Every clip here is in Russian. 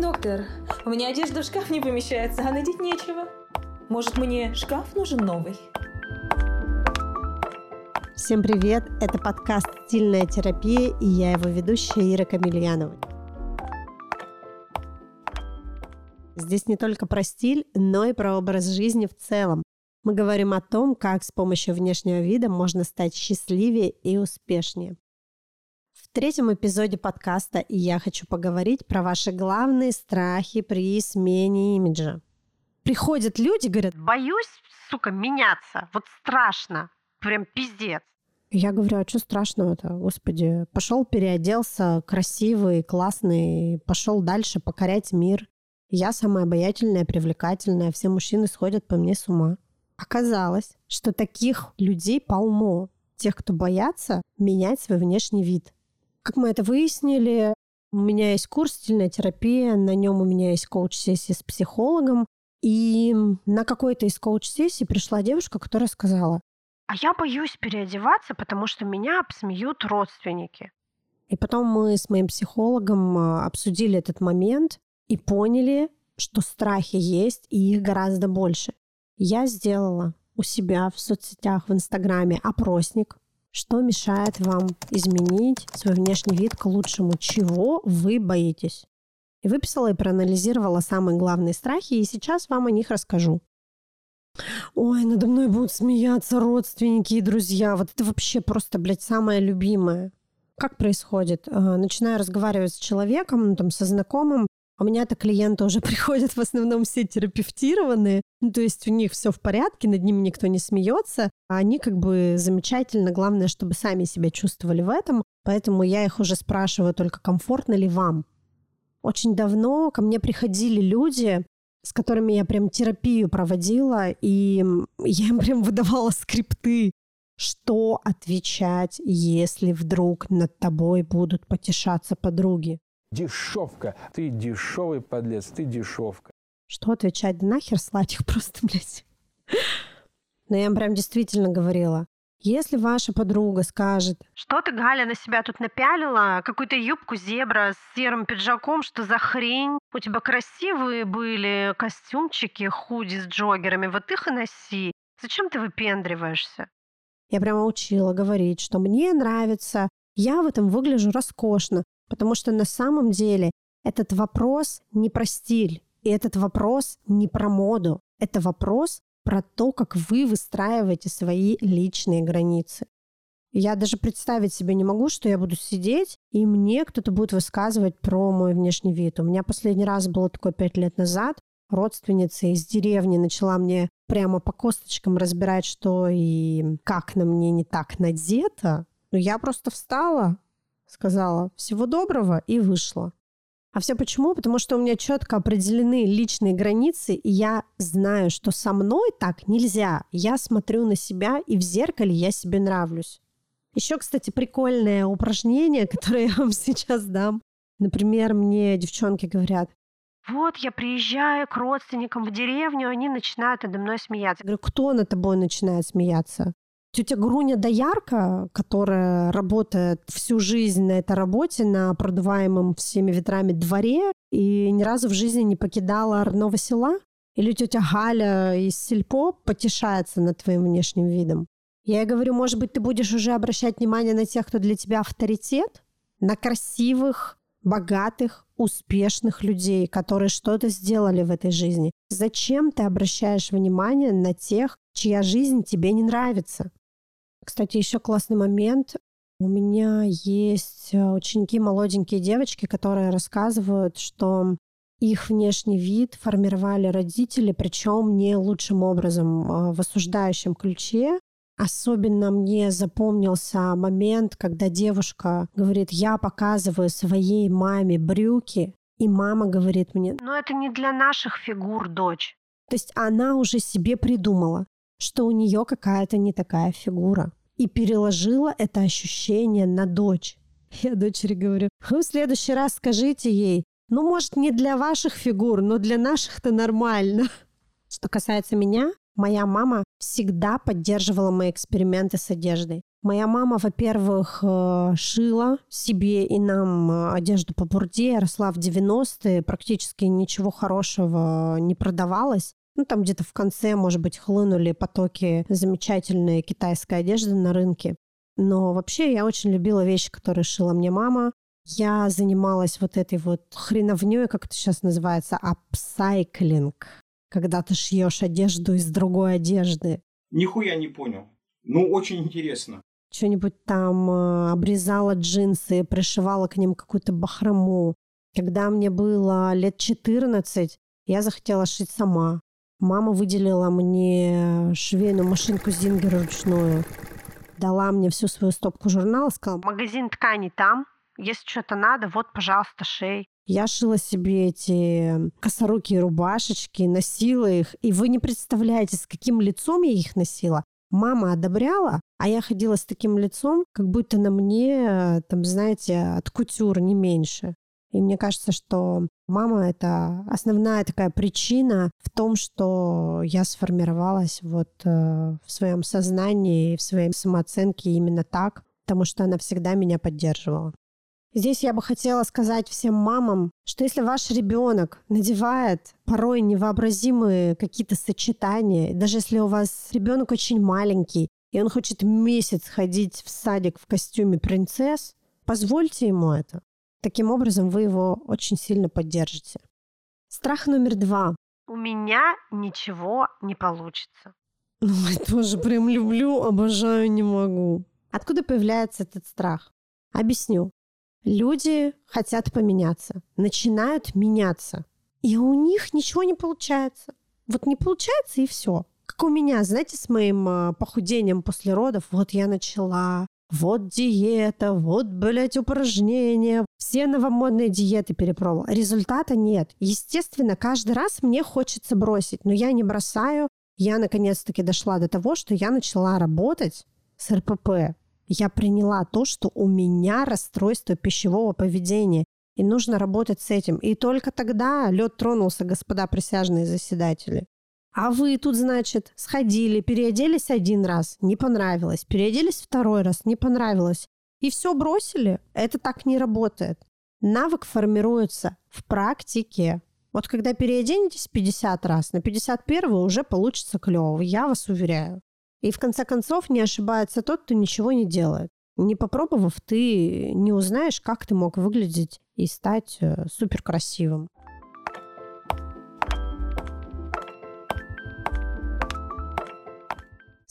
Доктор, у меня одежда в шкаф не помещается, а надеть нечего. Может, мне шкаф нужен новый? Всем привет! Это подкаст «Стильная терапия» и я его ведущая Ира Камильянова. Здесь не только про стиль, но и про образ жизни в целом. Мы говорим о том, как с помощью внешнего вида можно стать счастливее и успешнее. В третьем эпизоде подкаста я хочу поговорить про ваши главные страхи при смене имиджа. Приходят люди, говорят, боюсь, сука, меняться, вот страшно, прям пиздец. Я говорю, а что страшного-то, господи? Пошел, переоделся, красивый, классный, пошел дальше покорять мир. Я самая обаятельная, привлекательная, все мужчины сходят по мне с ума. Оказалось, что таких людей полно, тех, кто боятся менять свой внешний вид. Как мы это выяснили, у меня есть курс «Стильная терапия», на нем у меня есть коуч-сессия с психологом, и на какой-то из коуч-сессий пришла девушка, которая сказала, а я боюсь переодеваться, потому что меня обсмеют родственники. И потом мы с моим психологом а, обсудили этот момент и поняли, что страхи есть, и их гораздо больше. Я сделала у себя в соцсетях, в Инстаграме опросник, что мешает вам изменить свой внешний вид к лучшему? Чего вы боитесь? И выписала и проанализировала самые главные страхи, и сейчас вам о них расскажу. Ой, надо мной будут смеяться родственники и друзья. Вот это вообще просто, блядь, самое любимое. Как происходит? А, начинаю разговаривать с человеком, ну, там, со знакомым, у меня-то клиенты уже приходят в основном все терапевтированные, ну, то есть у них все в порядке, над ними никто не смеется, а они как бы замечательно, главное, чтобы сами себя чувствовали в этом, поэтому я их уже спрашиваю только, комфортно ли вам. Очень давно ко мне приходили люди, с которыми я прям терапию проводила, и я им прям выдавала скрипты, что отвечать, если вдруг над тобой будут потешаться подруги. Дешевка. Ты дешевый подлец, ты дешевка. Что отвечать? Да нахер слать их просто, блядь. Но я им прям действительно говорила. Если ваша подруга скажет, что ты, Галя, на себя тут напялила, какую-то юбку зебра с серым пиджаком, что за хрень? У тебя красивые были костюмчики, худи с джогерами, вот их и носи. Зачем ты выпендриваешься? Я прямо учила говорить, что мне нравится, я в этом выгляжу роскошно, Потому что на самом деле этот вопрос не про стиль, и этот вопрос не про моду. Это вопрос про то, как вы выстраиваете свои личные границы. Я даже представить себе не могу, что я буду сидеть, и мне кто-то будет высказывать про мой внешний вид. У меня последний раз было такое пять лет назад. Родственница из деревни начала мне прямо по косточкам разбирать, что и как на мне не так надето. Но я просто встала, сказала «всего доброго» и вышла. А все почему? Потому что у меня четко определены личные границы, и я знаю, что со мной так нельзя. Я смотрю на себя, и в зеркале я себе нравлюсь. Еще, кстати, прикольное упражнение, которое я вам сейчас дам. Например, мне девчонки говорят, вот я приезжаю к родственникам в деревню, они начинают надо мной смеяться. Я говорю, кто над тобой начинает смеяться? Тетя Груня Доярка, которая работает всю жизнь на этой работе, на продуваемом всеми ветрами дворе, и ни разу в жизни не покидала родного села? Или тетя Галя из Сельпо потешается над твоим внешним видом? Я ей говорю, может быть, ты будешь уже обращать внимание на тех, кто для тебя авторитет? На красивых, богатых, успешных людей, которые что-то сделали в этой жизни. Зачем ты обращаешь внимание на тех, чья жизнь тебе не нравится? Кстати, еще классный момент. У меня есть э, ученики, молоденькие девочки, которые рассказывают, что их внешний вид формировали родители, причем не лучшим образом, а в осуждающем ключе. Особенно мне запомнился момент, когда девушка говорит, я показываю своей маме брюки, и мама говорит мне, но это не для наших фигур, дочь. То есть она уже себе придумала, что у нее какая-то не такая фигура и переложила это ощущение на дочь. Я дочери говорю, вы в следующий раз скажите ей, ну, может, не для ваших фигур, но для наших-то нормально. Что касается меня, Моя мама всегда поддерживала мои эксперименты с одеждой. Моя мама, во-первых, э, шила себе и нам э, одежду по бурде. Росла в 90-е, практически ничего хорошего не продавалось. Ну, там где-то в конце, может быть, хлынули потоки замечательной китайской одежды на рынке. Но вообще я очень любила вещи, которые шила мне мама. Я занималась вот этой вот хреновней, как это сейчас называется, апсайклинг когда ты шьешь одежду из другой одежды? Нихуя не понял. Ну, очень интересно. Что-нибудь там э, обрезала джинсы, пришивала к ним какую-то бахрому. Когда мне было лет 14, я захотела шить сама. Мама выделила мне швейную машинку Зингер ручную. Дала мне всю свою стопку журнала, сказала, магазин тканей там, если что-то надо, вот, пожалуйста, шей. Я шила себе эти косорукие рубашечки, носила их, и вы не представляете, с каким лицом я их носила. Мама одобряла, а я ходила с таким лицом, как будто на мне, там, знаете, от кутюр не меньше. И мне кажется, что мама — это основная такая причина в том, что я сформировалась вот э, в своем сознании, в своей самооценке именно так, потому что она всегда меня поддерживала. Здесь я бы хотела сказать всем мамам, что если ваш ребенок надевает порой невообразимые какие-то сочетания, даже если у вас ребенок очень маленький, и он хочет месяц ходить в садик в костюме принцесс, позвольте ему это. Таким образом, вы его очень сильно поддержите. Страх номер два. У меня ничего не получится. Ой, тоже прям люблю, обожаю, не могу. Откуда появляется этот страх? Объясню. Люди хотят поменяться, начинают меняться, и у них ничего не получается. Вот не получается, и все. Как у меня, знаете, с моим э, похудением после родов, вот я начала, вот диета, вот, блядь, упражнения. Все новомодные диеты перепробовала. Результата нет. Естественно, каждый раз мне хочется бросить, но я не бросаю. Я наконец-таки дошла до того, что я начала работать с РПП я приняла то, что у меня расстройство пищевого поведения, и нужно работать с этим. И только тогда лед тронулся, господа присяжные заседатели. А вы тут, значит, сходили, переоделись один раз, не понравилось, переоделись второй раз, не понравилось, и все бросили. Это так не работает. Навык формируется в практике. Вот когда переоденетесь 50 раз, на 51 уже получится клево, я вас уверяю. И в конце концов не ошибается тот, кто ничего не делает. Не попробовав, ты не узнаешь, как ты мог выглядеть и стать э,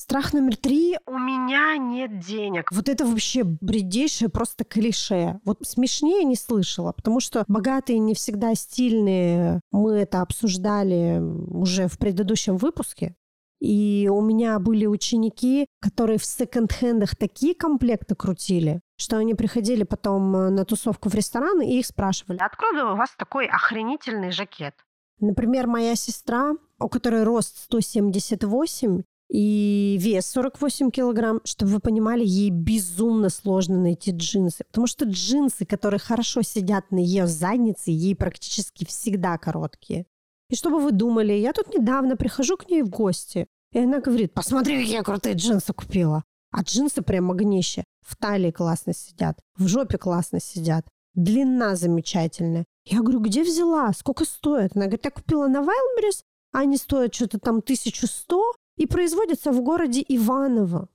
Страх номер три. У меня нет денег. Вот это вообще бредейшее просто клише. Вот смешнее не слышала, потому что богатые не всегда стильные. Мы это обсуждали уже в предыдущем выпуске. И у меня были ученики, которые в секонд-хендах такие комплекты крутили, что они приходили потом э, на тусовку в ресторан и их спрашивали, откуда у вас такой охренительный жакет? Например, моя сестра, у которой рост 178 и вес 48 килограмм, чтобы вы понимали, ей безумно сложно найти джинсы. Потому что джинсы, которые хорошо сидят на ее заднице, ей практически всегда короткие. И что бы вы думали, я тут недавно прихожу к ней в гости, и она говорит, посмотри, какие крутые джинсы купила. А джинсы прям огнище. В талии классно сидят, в жопе классно сидят. Длина замечательная. Я говорю, где взяла? Сколько стоит? Она говорит, я купила на Wildberries, они стоят что-то там 1100 и производятся в городе Иваново.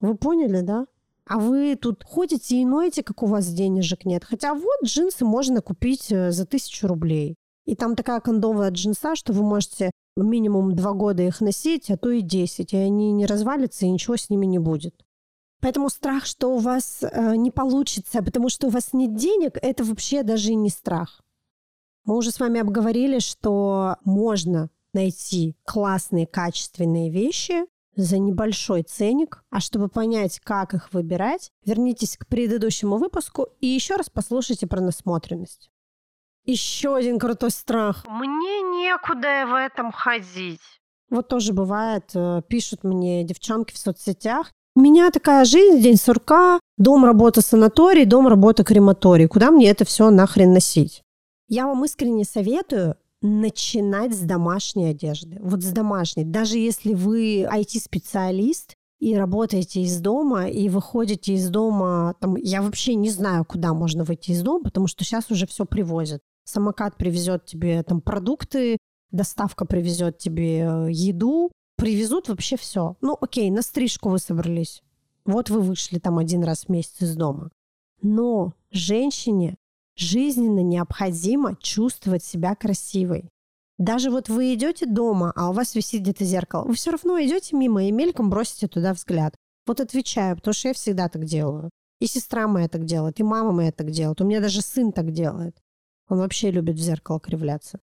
Вы поняли, да? А вы тут ходите и ноете, как у вас денежек нет. Хотя вот джинсы можно купить э, за тысячу рублей. И там такая кондовая джинса, что вы можете минимум два года их носить, а то и десять, и они не развалятся, и ничего с ними не будет. Поэтому страх, что у вас э, не получится, потому что у вас нет денег, это вообще даже и не страх. Мы уже с вами обговорили, что можно найти классные, качественные вещи за небольшой ценник. А чтобы понять, как их выбирать, вернитесь к предыдущему выпуску и еще раз послушайте про насмотренность. Еще один крутой страх. Мне некуда в этом ходить. Вот тоже бывает, э, пишут мне девчонки в соцсетях. У меня такая жизнь, день сурка, дом, работа, санаторий, дом, работа, крематорий. Куда мне это все нахрен носить? Я вам искренне советую начинать с домашней одежды. Вот с домашней. Даже если вы IT-специалист, и работаете из дома, и выходите из дома, там, я вообще не знаю, куда можно выйти из дома, потому что сейчас уже все привозят. Самокат привезет тебе там продукты, доставка привезет тебе э, еду, привезут вообще все. Ну, окей, на стрижку вы собрались. Вот вы вышли там один раз в месяц из дома. Но женщине жизненно необходимо чувствовать себя красивой. Даже вот вы идете дома, а у вас висит где-то зеркало, вы все равно идете мимо и мельком бросите туда взгляд. Вот отвечаю, потому что я всегда так делаю. И сестра моя так делает, и мама моя так делает. У меня даже сын так делает. Он вообще любит в зеркало кривляться.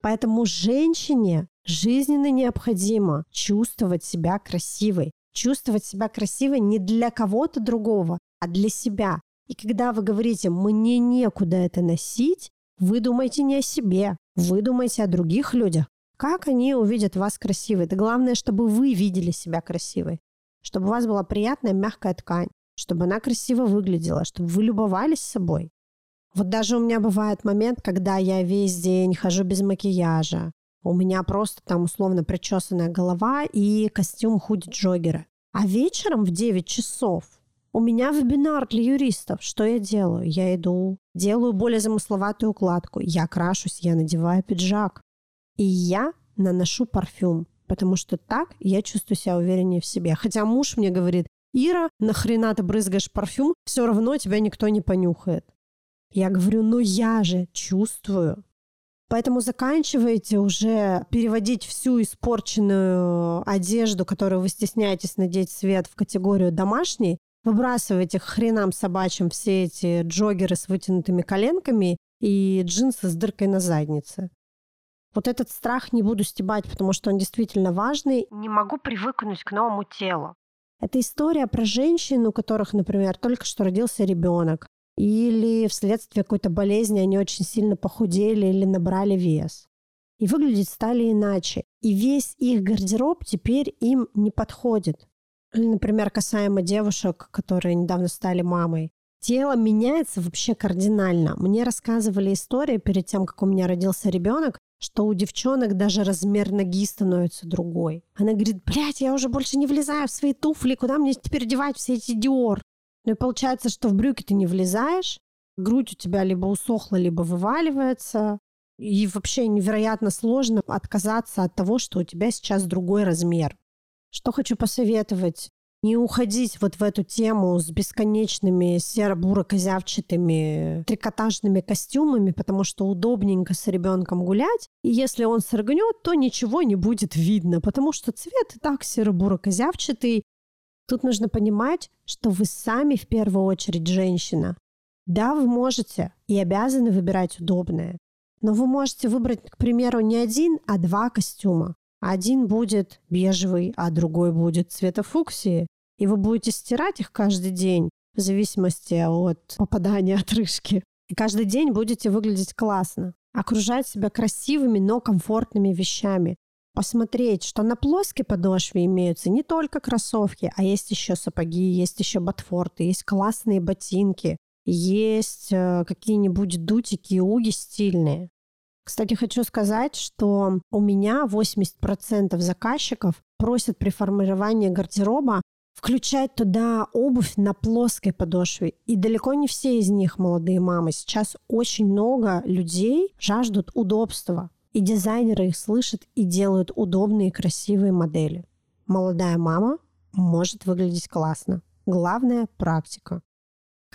Поэтому женщине жизненно необходимо чувствовать себя красивой. Чувствовать себя красивой не для кого-то другого, а для себя. И когда вы говорите «мне некуда это носить», вы думаете не о себе, вы думаете о других людях. Как они увидят вас красивой? Да главное, чтобы вы видели себя красивой. Чтобы у вас была приятная мягкая ткань. Чтобы она красиво выглядела. Чтобы вы любовались собой. Вот даже у меня бывает момент, когда я весь день хожу без макияжа. У меня просто там условно причесанная голова и костюм худи-джоггера. А вечером в 9 часов у меня вебинар для юристов. Что я делаю? Я иду, делаю более замысловатую укладку. Я крашусь, я надеваю пиджак. И я наношу парфюм, потому что так я чувствую себя увереннее в себе. Хотя муж мне говорит, Ира, нахрена ты брызгаешь парфюм? Все равно тебя никто не понюхает. Я говорю, ну я же чувствую. Поэтому заканчивайте уже переводить всю испорченную одежду, которую вы стесняетесь надеть свет в категорию домашней, Выбрасывайте хренам собачьим все эти джогеры с вытянутыми коленками и джинсы с дыркой на заднице. Вот этот страх не буду стебать, потому что он действительно важный. Не могу привыкнуть к новому телу. Это история про женщин, у которых, например, только что родился ребенок, или вследствие какой-то болезни они очень сильно похудели или набрали вес. И выглядеть стали иначе. И весь их гардероб теперь им не подходит. Например, касаемо девушек, которые недавно стали мамой. Тело меняется вообще кардинально. Мне рассказывали истории перед тем, как у меня родился ребенок, что у девчонок даже размер ноги становится другой. Она говорит, блядь, я уже больше не влезаю в свои туфли, куда мне теперь девать все эти Диор? Ну и получается, что в брюки ты не влезаешь, грудь у тебя либо усохла, либо вываливается, и вообще невероятно сложно отказаться от того, что у тебя сейчас другой размер. Что хочу посоветовать? Не уходить вот в эту тему с бесконечными серо-буро-козявчатыми трикотажными костюмами, потому что удобненько с ребенком гулять. И если он соргнет, то ничего не будет видно, потому что цвет и так серо-буро-козявчатый. Тут нужно понимать, что вы сами в первую очередь женщина. Да, вы можете и обязаны выбирать удобное, но вы можете выбрать, к примеру, не один, а два костюма. Один будет бежевый, а другой будет цвета фуксии. И вы будете стирать их каждый день в зависимости от попадания отрыжки. И каждый день будете выглядеть классно. Окружать себя красивыми, но комфортными вещами. Посмотреть, что на плоской подошве имеются не только кроссовки, а есть еще сапоги, есть еще ботфорты, есть классные ботинки, есть э, какие-нибудь дутики и уги стильные. Кстати, хочу сказать, что у меня 80% заказчиков просят при формировании гардероба включать туда обувь на плоской подошве. И далеко не все из них молодые мамы. Сейчас очень много людей жаждут удобства. И дизайнеры их слышат и делают удобные красивые модели. Молодая мама может выглядеть классно. Главное – практика.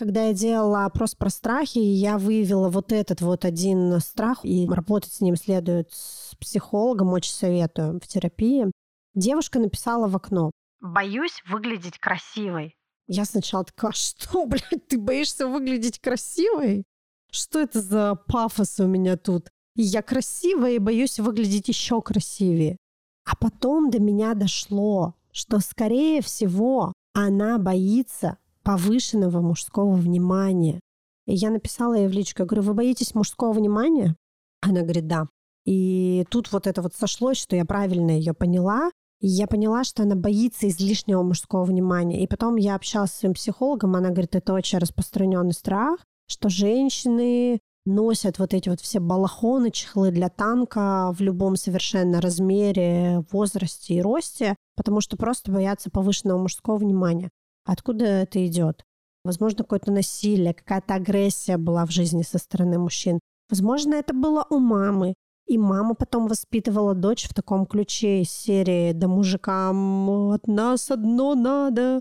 Когда я делала опрос про страхи, я выявила вот этот вот один страх, и работать с ним следует с психологом, очень советую в терапии. Девушка написала в окно «Боюсь выглядеть красивой». Я сначала такая, «А что, блядь, ты боишься выглядеть красивой? Что это за пафос у меня тут? Я красивая и боюсь выглядеть еще красивее. А потом до меня дошло, что, скорее всего, она боится повышенного мужского внимания. И я написала ей в личку, я говорю, вы боитесь мужского внимания? Она говорит, да. И тут вот это вот сошлось, что я правильно ее поняла. И я поняла, что она боится излишнего мужского внимания. И потом я общалась с своим психологом, она говорит, это очень распространенный страх, что женщины носят вот эти вот все балахоны, чехлы для танка в любом совершенно размере, возрасте и росте, потому что просто боятся повышенного мужского внимания. Откуда это идет? Возможно, какое-то насилие, какая-то агрессия была в жизни со стороны мужчин. Возможно, это было у мамы. И мама потом воспитывала дочь в таком ключе из серии «Да мужикам от нас одно надо,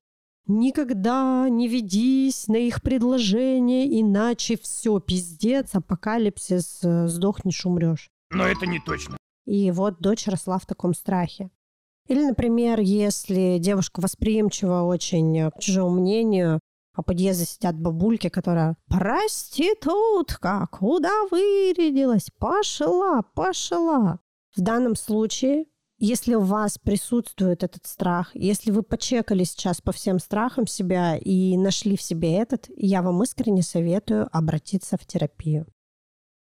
Никогда не ведись на их предложение, иначе все, пиздец, апокалипсис, э, сдохнешь, умрешь. Но это не точно. И вот дочь росла в таком страхе. Или, например, если девушка восприимчива очень к чужому мнению, а подъезде сидят бабульки, которая «Проститутка, куда вырядилась? Пошла, пошла». В данном случае если у вас присутствует этот страх, если вы почекали сейчас по всем страхам себя и нашли в себе этот, я вам искренне советую обратиться в терапию.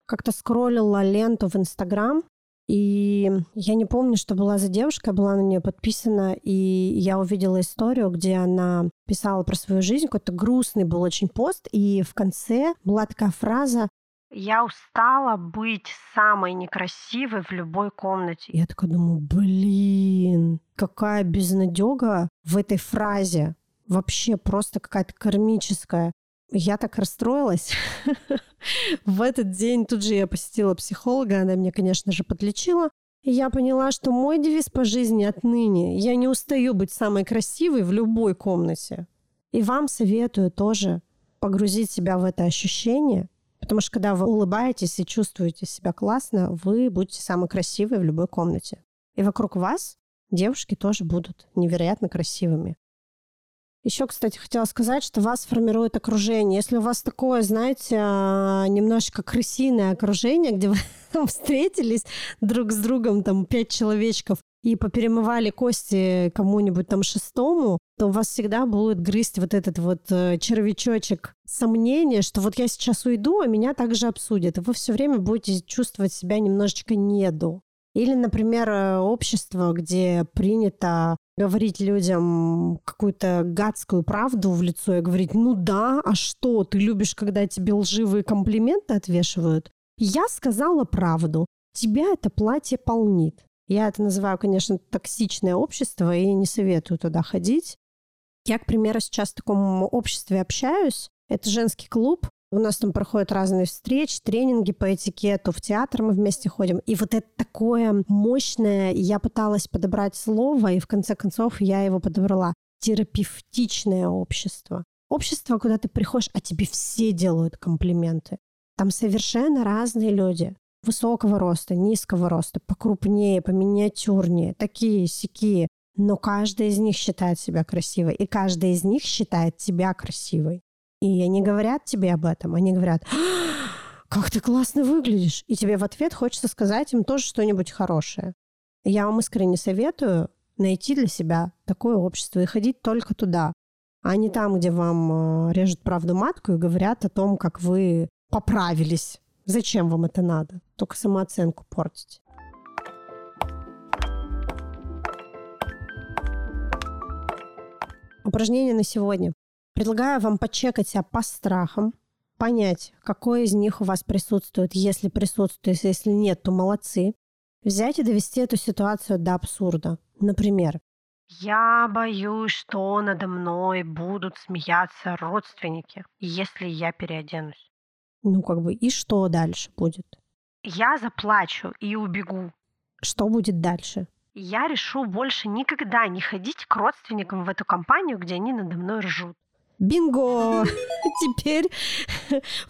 Как-то скроллила ленту в Инстаграм, и я не помню, что была за девушка, была на нее подписана, и я увидела историю, где она писала про свою жизнь, какой-то грустный был очень пост, и в конце была такая фраза я устала быть самой некрасивой в любой комнате. Я такая думаю, блин, какая безнадега в этой фразе. Вообще просто какая-то кармическая. Я так расстроилась. В этот день тут же я посетила психолога, она меня, конечно же, подлечила. И я поняла, что мой девиз по жизни отныне – я не устаю быть самой красивой в любой комнате. И вам советую тоже погрузить себя в это ощущение – Потому что когда вы улыбаетесь и чувствуете себя классно, вы будете самой красивой в любой комнате. И вокруг вас девушки тоже будут невероятно красивыми. Еще, кстати, хотела сказать, что вас формирует окружение. Если у вас такое, знаете, а, немножечко крысиное окружение, где вы встретились друг с другом, там, пять человечков, и поперемывали кости кому-нибудь там шестому, то у вас всегда будет грызть вот этот вот э, червячочек сомнения, что вот я сейчас уйду, а меня также обсудят. И вы все время будете чувствовать себя немножечко неду. Или, например, э, общество, где принято говорить людям какую-то гадскую правду в лицо и говорить, ну да, а что, ты любишь, когда тебе лживые комплименты отвешивают? Я сказала правду, тебя это платье полнит. Я это называю, конечно, токсичное общество и не советую туда ходить. Я, к примеру, сейчас в таком обществе общаюсь. Это женский клуб. У нас там проходят разные встречи, тренинги по этикету, в театр мы вместе ходим. И вот это такое мощное, я пыталась подобрать слово, и в конце концов я его подобрала. Терапевтичное общество. Общество, куда ты приходишь, а тебе все делают комплименты. Там совершенно разные люди высокого роста, низкого роста, покрупнее, поминиатюрнее, такие, сякие. Но каждая из них считает себя красивой, и каждая из них считает тебя красивой. И они говорят тебе об этом, они говорят, «А, как ты классно выглядишь. И тебе в ответ хочется сказать им тоже что-нибудь хорошее. Я вам искренне советую найти для себя такое общество и ходить только туда, а не там, где вам э, режут правду матку и говорят о том, как вы поправились Зачем вам это надо? Только самооценку портить. Упражнение на сегодня. Предлагаю вам почекать себя по страхам, понять, какой из них у вас присутствует, если присутствует, если нет, то молодцы. Взять и довести эту ситуацию до абсурда. Например, я боюсь, что надо мной будут смеяться родственники, если я переоденусь. Ну, как бы, и что дальше будет? Я заплачу и убегу. Что будет дальше? Я решу больше никогда не ходить к родственникам в эту компанию, где они надо мной ржут. Бинго! Теперь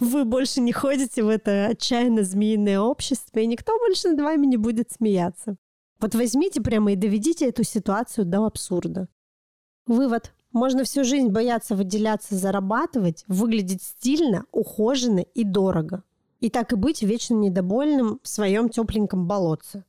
вы больше не ходите в это отчаянно змеиное общество, и никто больше над вами не будет смеяться. Вот возьмите прямо и доведите эту ситуацию до абсурда. Вывод. Можно всю жизнь бояться выделяться, зарабатывать, выглядеть стильно, ухоженно и дорого. И так и быть вечно недовольным в своем тепленьком болотце.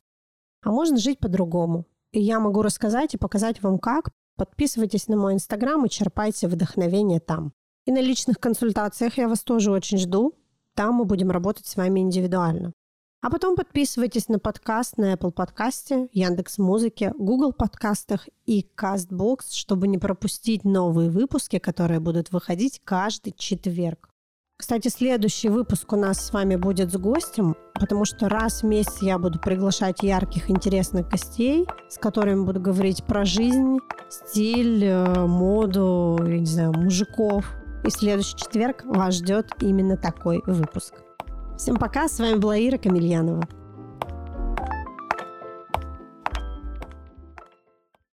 А можно жить по-другому. И я могу рассказать и показать вам как. Подписывайтесь на мой инстаграм и черпайте вдохновение там. И на личных консультациях я вас тоже очень жду. Там мы будем работать с вами индивидуально. А потом подписывайтесь на подкаст на Apple подкасте, Яндекс Музыке, Google подкастах и CastBox, чтобы не пропустить новые выпуски, которые будут выходить каждый четверг. Кстати, следующий выпуск у нас с вами будет с гостем, потому что раз в месяц я буду приглашать ярких, интересных гостей, с которыми буду говорить про жизнь, стиль, э, моду, я не знаю, мужиков. И следующий четверг вас ждет именно такой выпуск. Всем пока, с вами была Ира Камильянова.